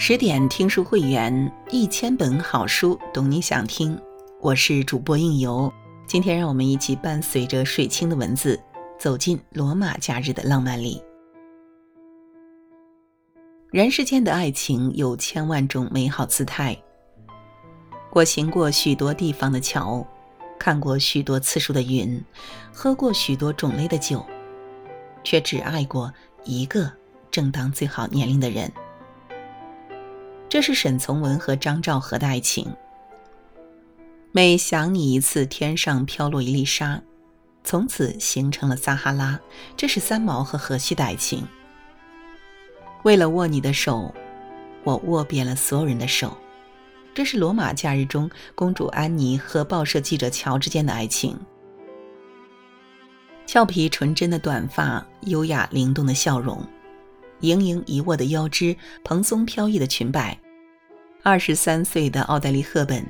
十点听书会员，一千本好书，懂你想听。我是主播应由，今天让我们一起伴随着水清的文字，走进罗马假日的浪漫里。人世间的爱情有千万种美好姿态。我行过许多地方的桥，看过许多次数的云，喝过许多种类的酒，却只爱过一个正当最好年龄的人。这是沈从文和张兆和的爱情。每想你一次，天上飘落一粒沙，从此形成了撒哈拉。这是三毛和荷西的爱情。为了握你的手，我握遍了所有人的手。这是罗马假日中公主安妮和报社记者乔之间的爱情。俏皮纯真的短发，优雅灵动的笑容。盈盈一握的腰肢，蓬松飘逸的裙摆。二十三岁的奥黛丽·赫本，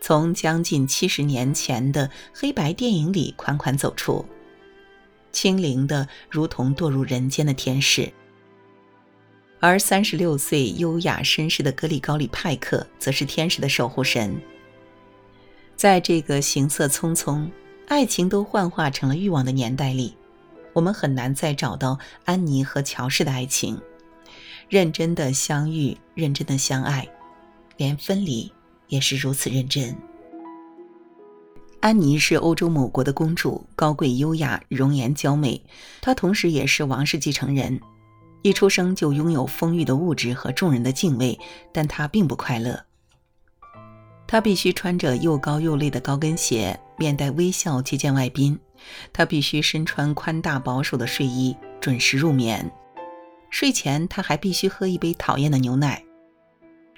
从将近七十年前的黑白电影里款款走出，轻灵的如同堕入人间的天使。而三十六岁优雅绅士的格里高利·派克，则是天使的守护神。在这个行色匆匆、爱情都幻化成了欲望的年代里。我们很难再找到安妮和乔氏的爱情，认真的相遇，认真的相爱，连分离也是如此认真。安妮是欧洲某国的公主，高贵优雅，容颜娇美。她同时也是王室继承人，一出生就拥有丰裕的物质和众人的敬畏，但她并不快乐。她必须穿着又高又累的高跟鞋，面带微笑接见外宾。他必须身穿宽大保守的睡衣，准时入眠。睡前，他还必须喝一杯讨厌的牛奶。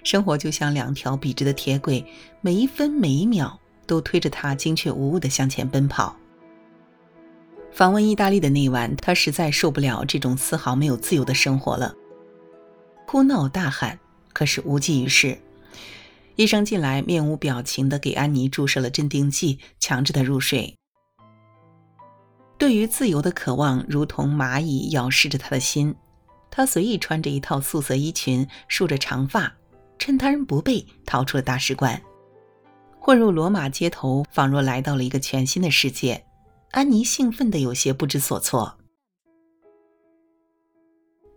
生活就像两条笔直的铁轨，每一分每一秒都推着他精确无误地向前奔跑。访问意大利的那晚，他实在受不了这种丝毫没有自由的生活了，哭闹大喊，可是无济于事。医生进来，面无表情地给安妮注射了镇定剂，强制她入睡。对于自由的渴望，如同蚂蚁咬噬着他的心。他随意穿着一套素色衣裙，梳着长发，趁他人不备，逃出了大使馆，混入罗马街头，仿若来到了一个全新的世界。安妮兴奋的有些不知所措。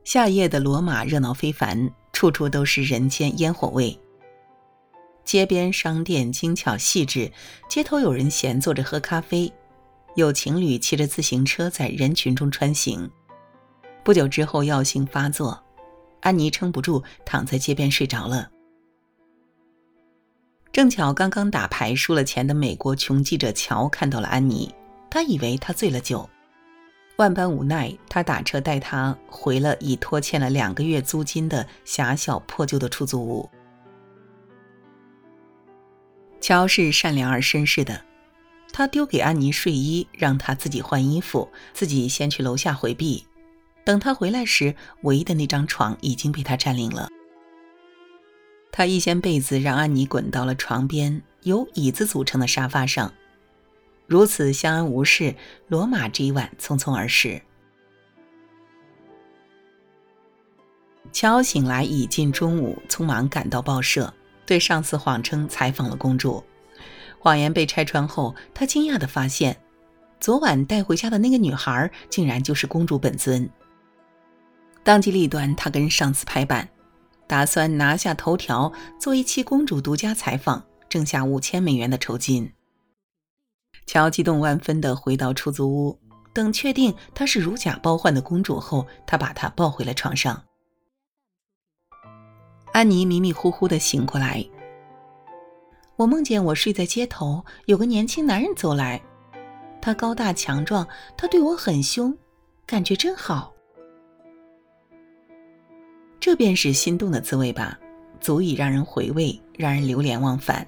夏夜的罗马热闹非凡，处处都是人间烟火味。街边商店精巧细致，街头有人闲坐着喝咖啡。有情侣骑着自行车在人群中穿行。不久之后，药性发作，安妮撑不住，躺在街边睡着了。正巧刚刚打牌输了钱的美国穷记者乔看到了安妮，他以为她醉了酒，万般无奈，他打车带她回了已拖欠了两个月租金的狭小破旧的出租屋。乔是善良而绅士的。他丢给安妮睡衣，让她自己换衣服，自己先去楼下回避。等他回来时，唯一的那张床已经被他占领了。他一掀被子，让安妮滚到了床边由椅子组成的沙发上。如此相安无事，罗马这一晚匆匆而逝。乔醒来已近中午，匆忙赶到报社，对上司谎称采访了公主。谎言被拆穿后，他惊讶地发现，昨晚带回家的那个女孩竟然就是公主本尊。当机立断，他跟上司拍板，打算拿下头条，做一期公主独家采访，挣下五千美元的酬金。乔激动万分地回到出租屋，等确定她是如假包换的公主后，他把她抱回了床上。安妮迷迷糊糊地醒过来。我梦见我睡在街头，有个年轻男人走来，他高大强壮，他对我很凶，感觉真好。这便是心动的滋味吧，足以让人回味，让人流连忘返。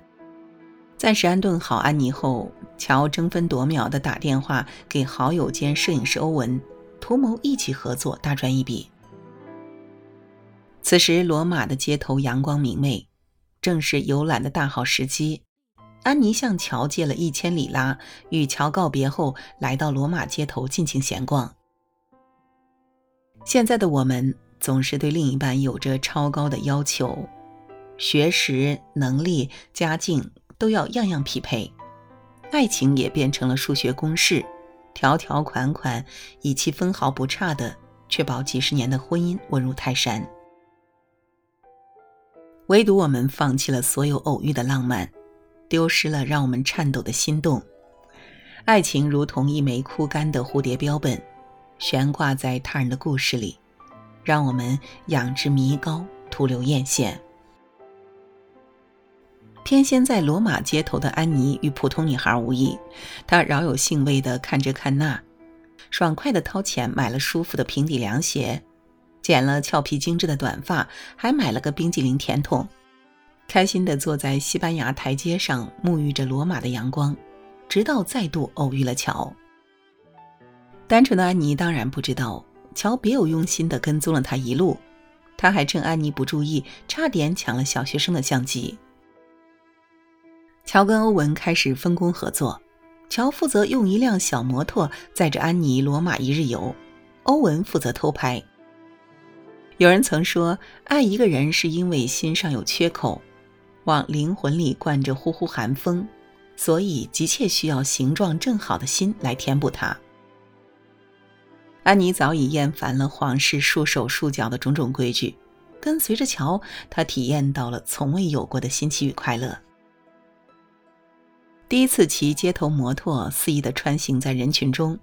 暂时安顿好安妮后，乔争分夺秒地打电话给好友兼摄影师欧文，图谋一起合作，大赚一笔。此时，罗马的街头阳光明媚。正是游览的大好时机，安妮向乔借了一千里拉，与乔告别后，来到罗马街头尽情闲逛。现在的我们总是对另一半有着超高的要求，学识、能力、家境都要样样匹配，爱情也变成了数学公式，条条款款，以其分毫不差的确保几十年的婚姻稳如泰山。唯独我们放弃了所有偶遇的浪漫，丢失了让我们颤抖的心动。爱情如同一枚枯干的蝴蝶标本，悬挂在他人的故事里，让我们仰之弥高，徒留艳羡。天仙在罗马街头的安妮与普通女孩无异，她饶有兴味地看这看那，爽快地掏钱买了舒服的平底凉鞋。剪了俏皮精致的短发，还买了个冰激凌甜筒，开心地坐在西班牙台阶上沐浴着罗马的阳光，直到再度偶遇了乔。单纯的安妮当然不知道，乔别有用心地跟踪了她一路，他还趁安妮不注意，差点抢了小学生的相机。乔跟欧文开始分工合作，乔负责用一辆小摩托载着安妮罗马一日游，欧文负责偷拍。有人曾说，爱一个人是因为心上有缺口，往灵魂里灌着呼呼寒风，所以急切需要形状正好的心来填补它。安妮早已厌烦了皇室束手束脚的种种规矩，跟随着乔，她体验到了从未有过的新奇与快乐。第一次骑街头摩托肆意的穿行在人群中，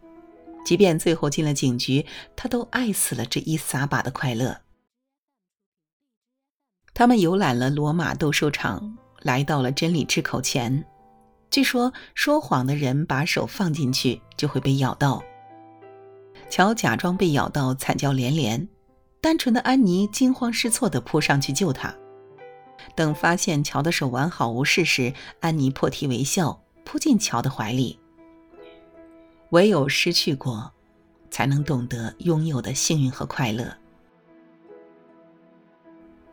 即便最后进了警局，他都爱死了这一撒把的快乐。他们游览了罗马斗兽场，来到了真理之口前。据说说谎的人把手放进去就会被咬到。乔假装被咬到，惨叫连连。单纯的安妮惊慌失措地扑上去救他。等发现乔的手完好无事时，安妮破涕为笑，扑进乔的怀里。唯有失去过，才能懂得拥有的幸运和快乐。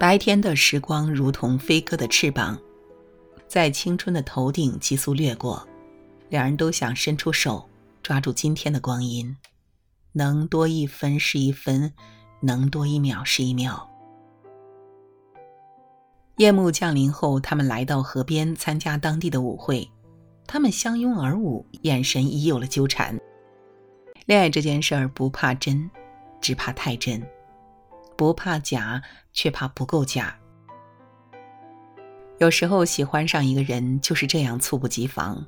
白天的时光如同飞鸽的翅膀，在青春的头顶急速掠过，两人都想伸出手抓住今天的光阴，能多一分是一分，能多一秒是一秒。夜幕降临后，他们来到河边参加当地的舞会，他们相拥而舞，眼神已有了纠缠。恋爱这件事儿不怕真，只怕太真。不怕假，却怕不够假。有时候喜欢上一个人就是这样猝不及防，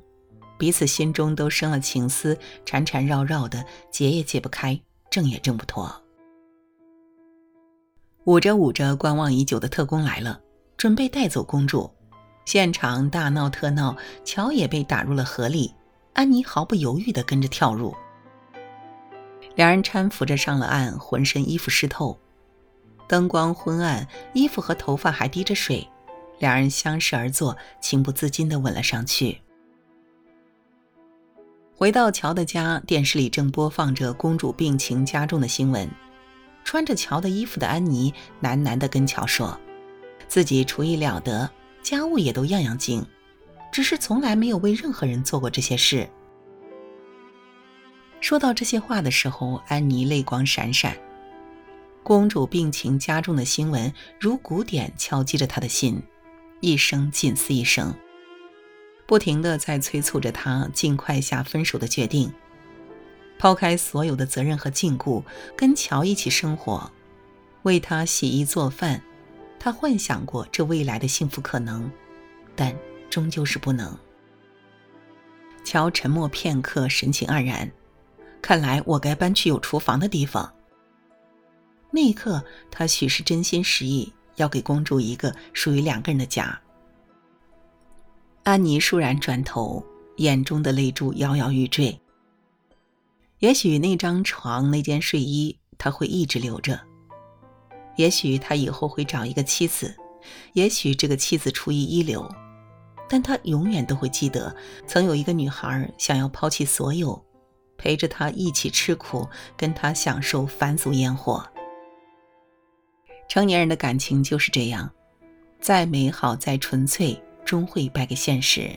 彼此心中都生了情丝，缠缠绕绕的，解也解不开，挣也挣不脱。捂着捂着，观望已久的特工来了，准备带走公主。现场大闹特闹，乔也被打入了河里，安妮毫不犹豫地跟着跳入。两人搀扶着上了岸，浑身衣服湿透。灯光昏暗，衣服和头发还滴着水，两人相视而坐，情不自禁地吻了上去。回到乔的家，电视里正播放着公主病情加重的新闻。穿着乔的衣服的安妮喃喃地跟乔说：“自己厨艺了得，家务也都样样精，只是从来没有为任何人做过这些事。”说到这些话的时候，安妮泪光闪闪。公主病情加重的新闻如鼓点敲击着他的心，一声紧似一声，不停地在催促着他尽快下分手的决定，抛开所有的责任和禁锢，跟乔一起生活，为他洗衣做饭。他幻想过这未来的幸福可能，但终究是不能。乔沉默片刻，神情黯然。看来我该搬去有厨房的地方。那一刻，他许是真心实意要给公主一个属于两个人的家。安妮倏然转头，眼中的泪珠摇摇欲坠。也许那张床、那件睡衣，他会一直留着；也许他以后会找一个妻子；也许这个妻子出于一流，但他永远都会记得，曾有一个女孩想要抛弃所有，陪着他一起吃苦，跟他享受凡俗烟火。成年人的感情就是这样，再美好、再纯粹，终会败给现实。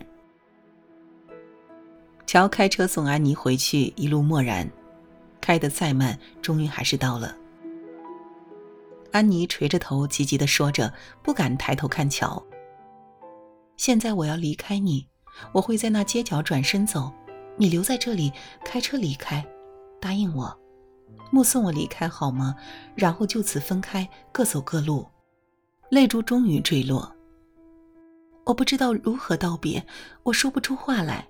乔开车送安妮回去，一路默然，开得再慢，终于还是到了。安妮垂着头，急急地说着，不敢抬头看乔。现在我要离开你，我会在那街角转身走，你留在这里开车离开，答应我，目送我离开好吗？然后就此分开，各走各路。泪珠终于坠落。我不知道如何道别，我说不出话来，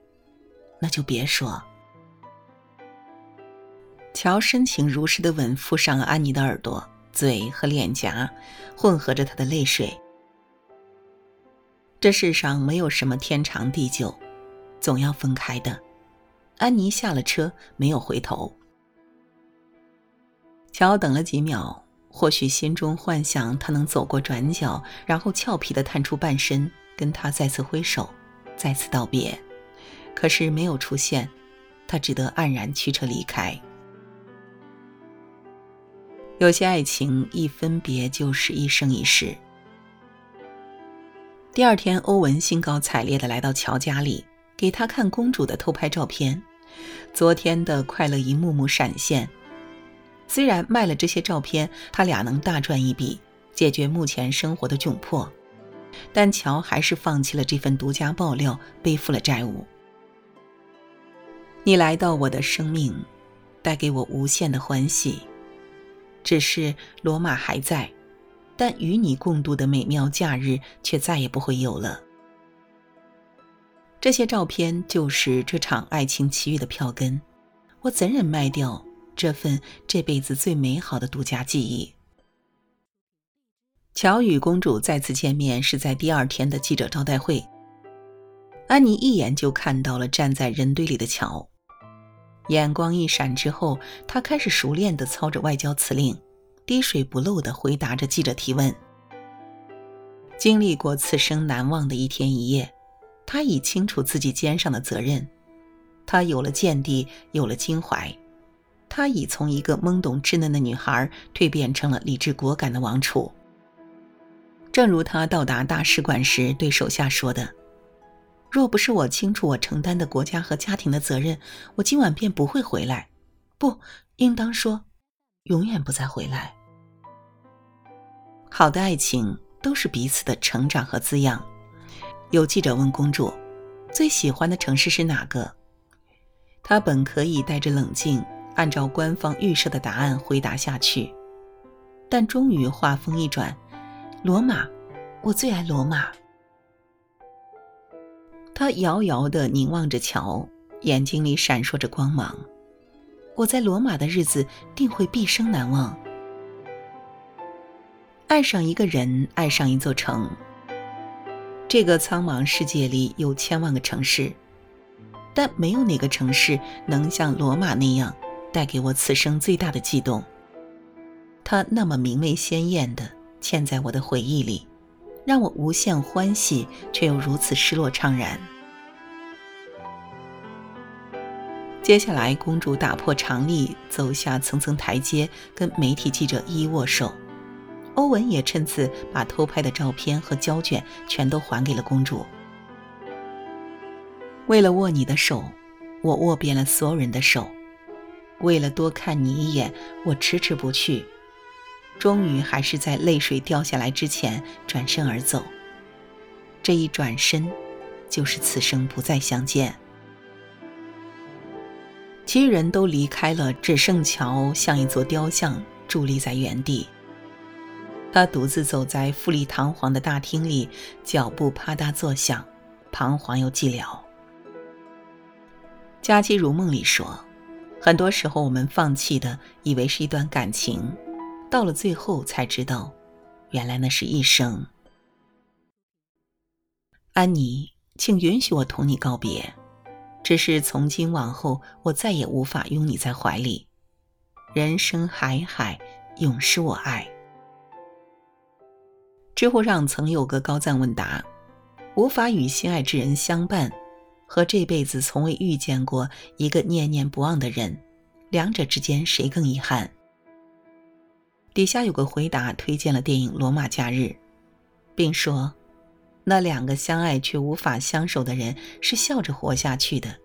那就别说。乔深情如诗的吻附上了安妮的耳朵、嘴和脸颊，混合着她的泪水。这世上没有什么天长地久，总要分开的。安妮下了车，没有回头。乔等了几秒，或许心中幻想他能走过转角，然后俏皮的探出半身，跟他再次挥手，再次道别。可是没有出现，他只得黯然驱车离开。有些爱情一分别就是一生一世。第二天，欧文兴高采烈地来到乔家里，给他看公主的偷拍照片。昨天的快乐一幕幕闪现。虽然卖了这些照片，他俩能大赚一笔，解决目前生活的窘迫，但乔还是放弃了这份独家爆料，背负了债务。你来到我的生命，带给我无限的欢喜。只是罗马还在，但与你共度的美妙假日却再也不会有了。这些照片就是这场爱情奇遇的票根，我怎忍卖掉这份这辈子最美好的独家记忆？乔与公主再次见面是在第二天的记者招待会。安妮一眼就看到了站在人堆里的乔。眼光一闪之后，他开始熟练地操着外交辞令，滴水不漏地回答着记者提问。经历过此生难忘的一天一夜，他已清楚自己肩上的责任。他有了见地，有了襟怀。她已从一个懵懂稚嫩的女孩蜕变成了理智果敢的王储。正如她到达大使馆时对手下说的。若不是我清楚我承担的国家和家庭的责任，我今晚便不会回来。不，应当说，永远不再回来。好的爱情都是彼此的成长和滋养。有记者问公主：“最喜欢的城市是哪个？”她本可以带着冷静，按照官方预设的答案回答下去，但终于话锋一转：“罗马，我最爱罗马。”他遥遥地凝望着桥，眼睛里闪烁着光芒。我在罗马的日子定会毕生难忘。爱上一个人，爱上一座城。这个苍茫世界里有千万个城市，但没有哪个城市能像罗马那样带给我此生最大的悸动。它那么明媚鲜艳的嵌在我的回忆里。让我无限欢喜，却又如此失落怅然。接下来，公主打破常例，走下层层台阶，跟媒体记者一一握手。欧文也趁此把偷拍的照片和胶卷全都还给了公主。为了握你的手，我握遍了所有人的手；为了多看你一眼，我迟迟不去。终于还是在泪水掉下来之前转身而走。这一转身，就是此生不再相见。其余人都离开了，只剩乔像一座雕像伫立在原地。他独自走在富丽堂皇的大厅里，脚步啪嗒作响，彷徨又寂寥。佳期如梦里说：“很多时候，我们放弃的，以为是一段感情。”到了最后才知道，原来那是一生。安妮，请允许我同你告别，只是从今往后，我再也无法拥你在怀里。人生海海，永失我爱。知乎上曾有个高赞问答：无法与心爱之人相伴，和这辈子从未遇见过一个念念不忘的人，两者之间谁更遗憾？底下有个回答推荐了电影《罗马假日》，并说，那两个相爱却无法相守的人是笑着活下去的，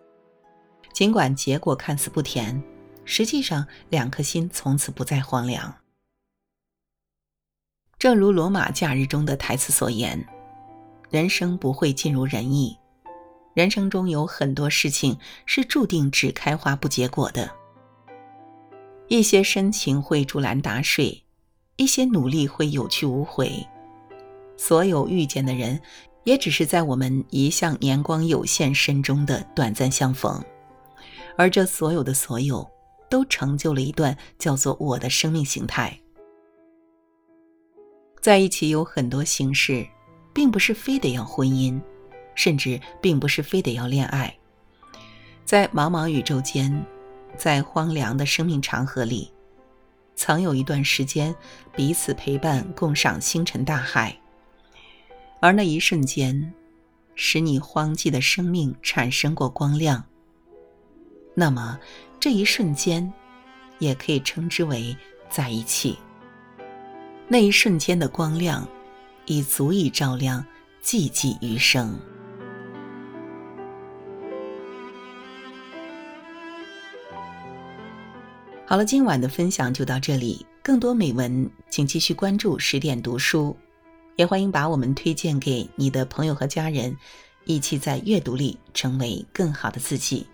尽管结果看似不甜，实际上两颗心从此不再荒凉。正如罗马假日中的台词所言：“人生不会尽如人意，人生中有很多事情是注定只开花不结果的。一些深情会竹篮打水，一些努力会有去无回。所有遇见的人，也只是在我们一向年光有限身中的短暂相逢，而这所有的所有，都成就了一段叫做我的生命形态。”在一起有很多形式，并不是非得要婚姻，甚至并不是非得要恋爱。在茫茫宇宙间，在荒凉的生命长河里，曾有一段时间彼此陪伴，共赏星辰大海。而那一瞬间，使你荒寂的生命产生过光亮。那么，这一瞬间，也可以称之为在一起。那一瞬间的光亮，已足以照亮寂寂余生。好了，今晚的分享就到这里。更多美文，请继续关注十点读书，也欢迎把我们推荐给你的朋友和家人，一起在阅读里成为更好的自己。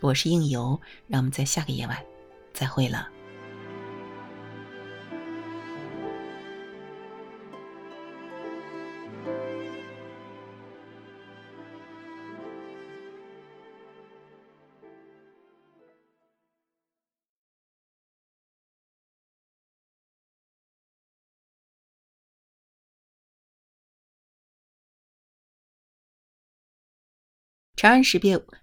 我是应由，让我们在下个夜晚再会了。长安十变。